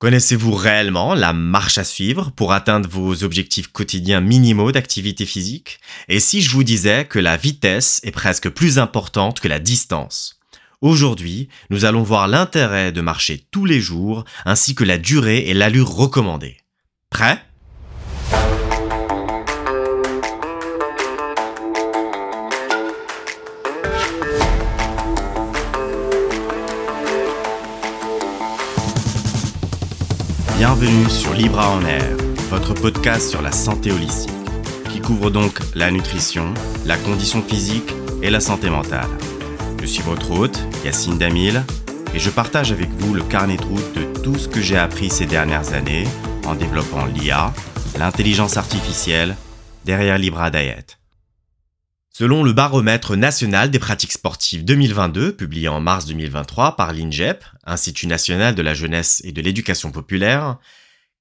Connaissez-vous réellement la marche à suivre pour atteindre vos objectifs quotidiens minimaux d'activité physique? Et si je vous disais que la vitesse est presque plus importante que la distance? Aujourd'hui, nous allons voir l'intérêt de marcher tous les jours ainsi que la durée et l'allure recommandée. Prêt? Bienvenue sur Libra en Air, votre podcast sur la santé holistique, qui couvre donc la nutrition, la condition physique et la santé mentale. Je suis votre hôte, Yacine Damil, et je partage avec vous le carnet de route de tout ce que j'ai appris ces dernières années en développant l'IA, l'intelligence artificielle, derrière Libra Diet. Selon le baromètre national des pratiques sportives 2022, publié en mars 2023 par l'INGEP, Institut national de la jeunesse et de l'éducation populaire,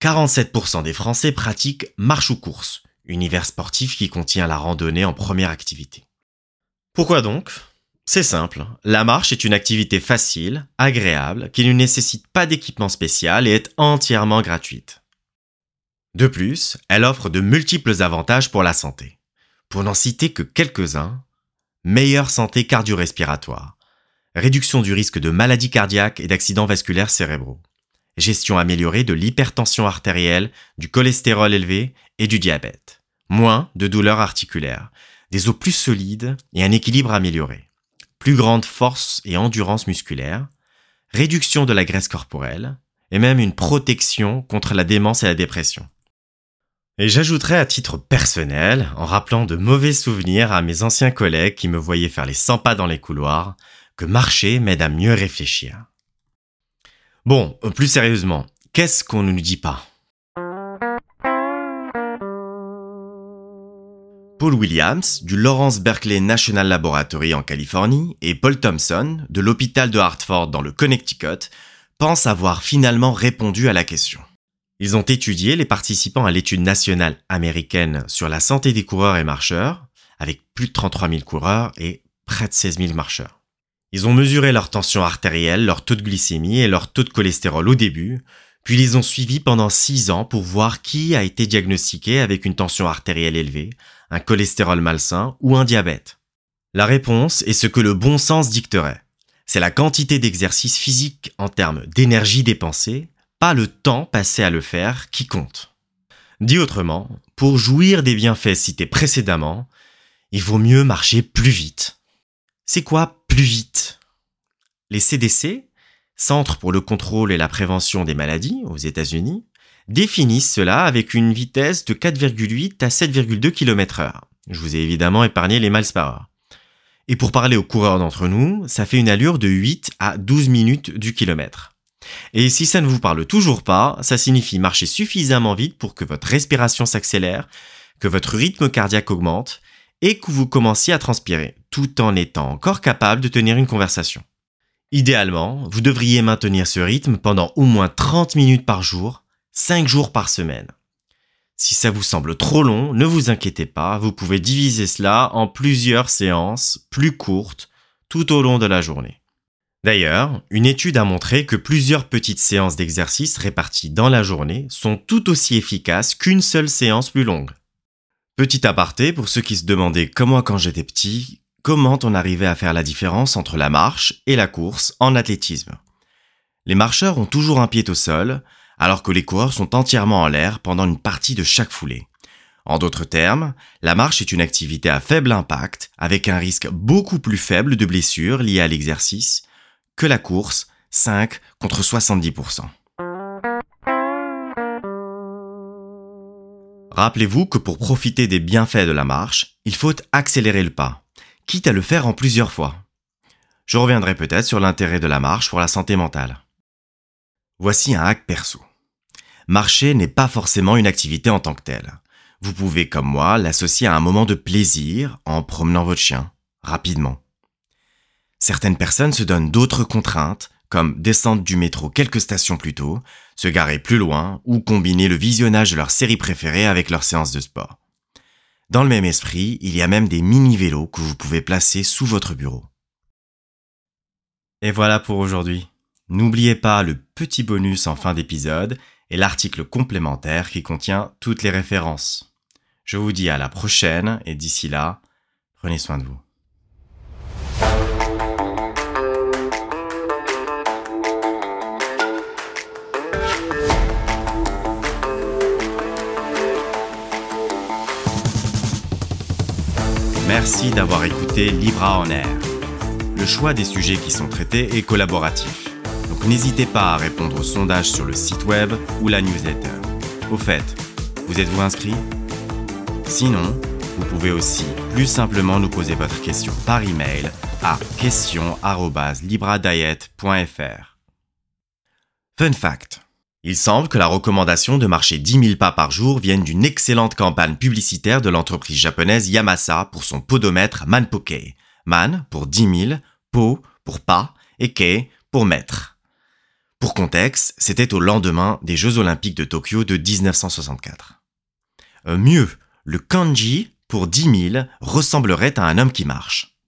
47% des Français pratiquent marche ou course, univers sportif qui contient la randonnée en première activité. Pourquoi donc? C'est simple, la marche est une activité facile, agréable, qui ne nécessite pas d'équipement spécial et est entièrement gratuite. De plus, elle offre de multiples avantages pour la santé. Pour n'en citer que quelques-uns, meilleure santé cardio-respiratoire, réduction du risque de maladies cardiaques et d'accidents vasculaires cérébraux, gestion améliorée de l'hypertension artérielle, du cholestérol élevé et du diabète, moins de douleurs articulaires, des os plus solides et un équilibre amélioré, plus grande force et endurance musculaire, réduction de la graisse corporelle, et même une protection contre la démence et la dépression. Et j'ajouterai à titre personnel, en rappelant de mauvais souvenirs à mes anciens collègues qui me voyaient faire les 100 pas dans les couloirs, que marcher m'aide à mieux réfléchir. Bon, plus sérieusement, qu'est-ce qu'on ne nous dit pas? Paul Williams du Lawrence Berkeley National Laboratory en Californie et Paul Thompson de l'hôpital de Hartford dans le Connecticut pensent avoir finalement répondu à la question. Ils ont étudié les participants à l'étude nationale américaine sur la santé des coureurs et marcheurs, avec plus de 33 000 coureurs et près de 16 000 marcheurs. Ils ont mesuré leur tension artérielle, leur taux de glycémie et leur taux de cholestérol au début, puis ils ont suivi pendant 6 ans pour voir qui a été diagnostiqué avec une tension artérielle élevée, un cholestérol malsain ou un diabète. La réponse est ce que le bon sens dicterait. C'est la quantité d'exercice physique en termes d'énergie dépensée, pas le temps passé à le faire qui compte. Dit autrement, pour jouir des bienfaits cités précédemment, il vaut mieux marcher plus vite. C'est quoi plus vite? Les CDC, Centre pour le contrôle et la prévention des maladies aux États-Unis, définissent cela avec une vitesse de 4,8 à 7,2 km heure. Je vous ai évidemment épargné les miles par heure. Et pour parler aux coureurs d'entre nous, ça fait une allure de 8 à 12 minutes du kilomètre. Et si ça ne vous parle toujours pas, ça signifie marcher suffisamment vite pour que votre respiration s'accélère, que votre rythme cardiaque augmente et que vous commenciez à transpirer, tout en étant encore capable de tenir une conversation. Idéalement, vous devriez maintenir ce rythme pendant au moins 30 minutes par jour, 5 jours par semaine. Si ça vous semble trop long, ne vous inquiétez pas, vous pouvez diviser cela en plusieurs séances plus courtes tout au long de la journée. D'ailleurs, une étude a montré que plusieurs petites séances d'exercice réparties dans la journée sont tout aussi efficaces qu'une seule séance plus longue. Petit aparté pour ceux qui se demandaient comment quand j'étais petit, comment on arrivait à faire la différence entre la marche et la course en athlétisme? Les marcheurs ont toujours un pied au sol, alors que les coureurs sont entièrement en l'air pendant une partie de chaque foulée. En d'autres termes, la marche est une activité à faible impact, avec un risque beaucoup plus faible de blessures liées à l'exercice, que la course, 5 contre 70%. Rappelez-vous que pour profiter des bienfaits de la marche, il faut accélérer le pas, quitte à le faire en plusieurs fois. Je reviendrai peut-être sur l'intérêt de la marche pour la santé mentale. Voici un hack perso. Marcher n'est pas forcément une activité en tant que telle. Vous pouvez, comme moi, l'associer à un moment de plaisir en promenant votre chien, rapidement. Certaines personnes se donnent d'autres contraintes, comme descendre du métro quelques stations plus tôt, se garer plus loin ou combiner le visionnage de leur série préférée avec leur séance de sport. Dans le même esprit, il y a même des mini-vélos que vous pouvez placer sous votre bureau. Et voilà pour aujourd'hui. N'oubliez pas le petit bonus en fin d'épisode et l'article complémentaire qui contient toutes les références. Je vous dis à la prochaine et d'ici là, prenez soin de vous. Merci d'avoir écouté Libra en Air. Le choix des sujets qui sont traités est collaboratif. Donc n'hésitez pas à répondre au sondage sur le site web ou la newsletter. Au fait, vous êtes-vous inscrit? Sinon, vous pouvez aussi plus simplement nous poser votre question par email à question@libradiet.fr. Fun fact. Il semble que la recommandation de marcher 10 000 pas par jour vienne d'une excellente campagne publicitaire de l'entreprise japonaise Yamasa pour son podomètre Manpokei. Man pour 10 000, po pour pas et kei pour mètre. Pour contexte, c'était au lendemain des Jeux Olympiques de Tokyo de 1964. Euh, mieux, le kanji pour 10 000 ressemblerait à un homme qui marche.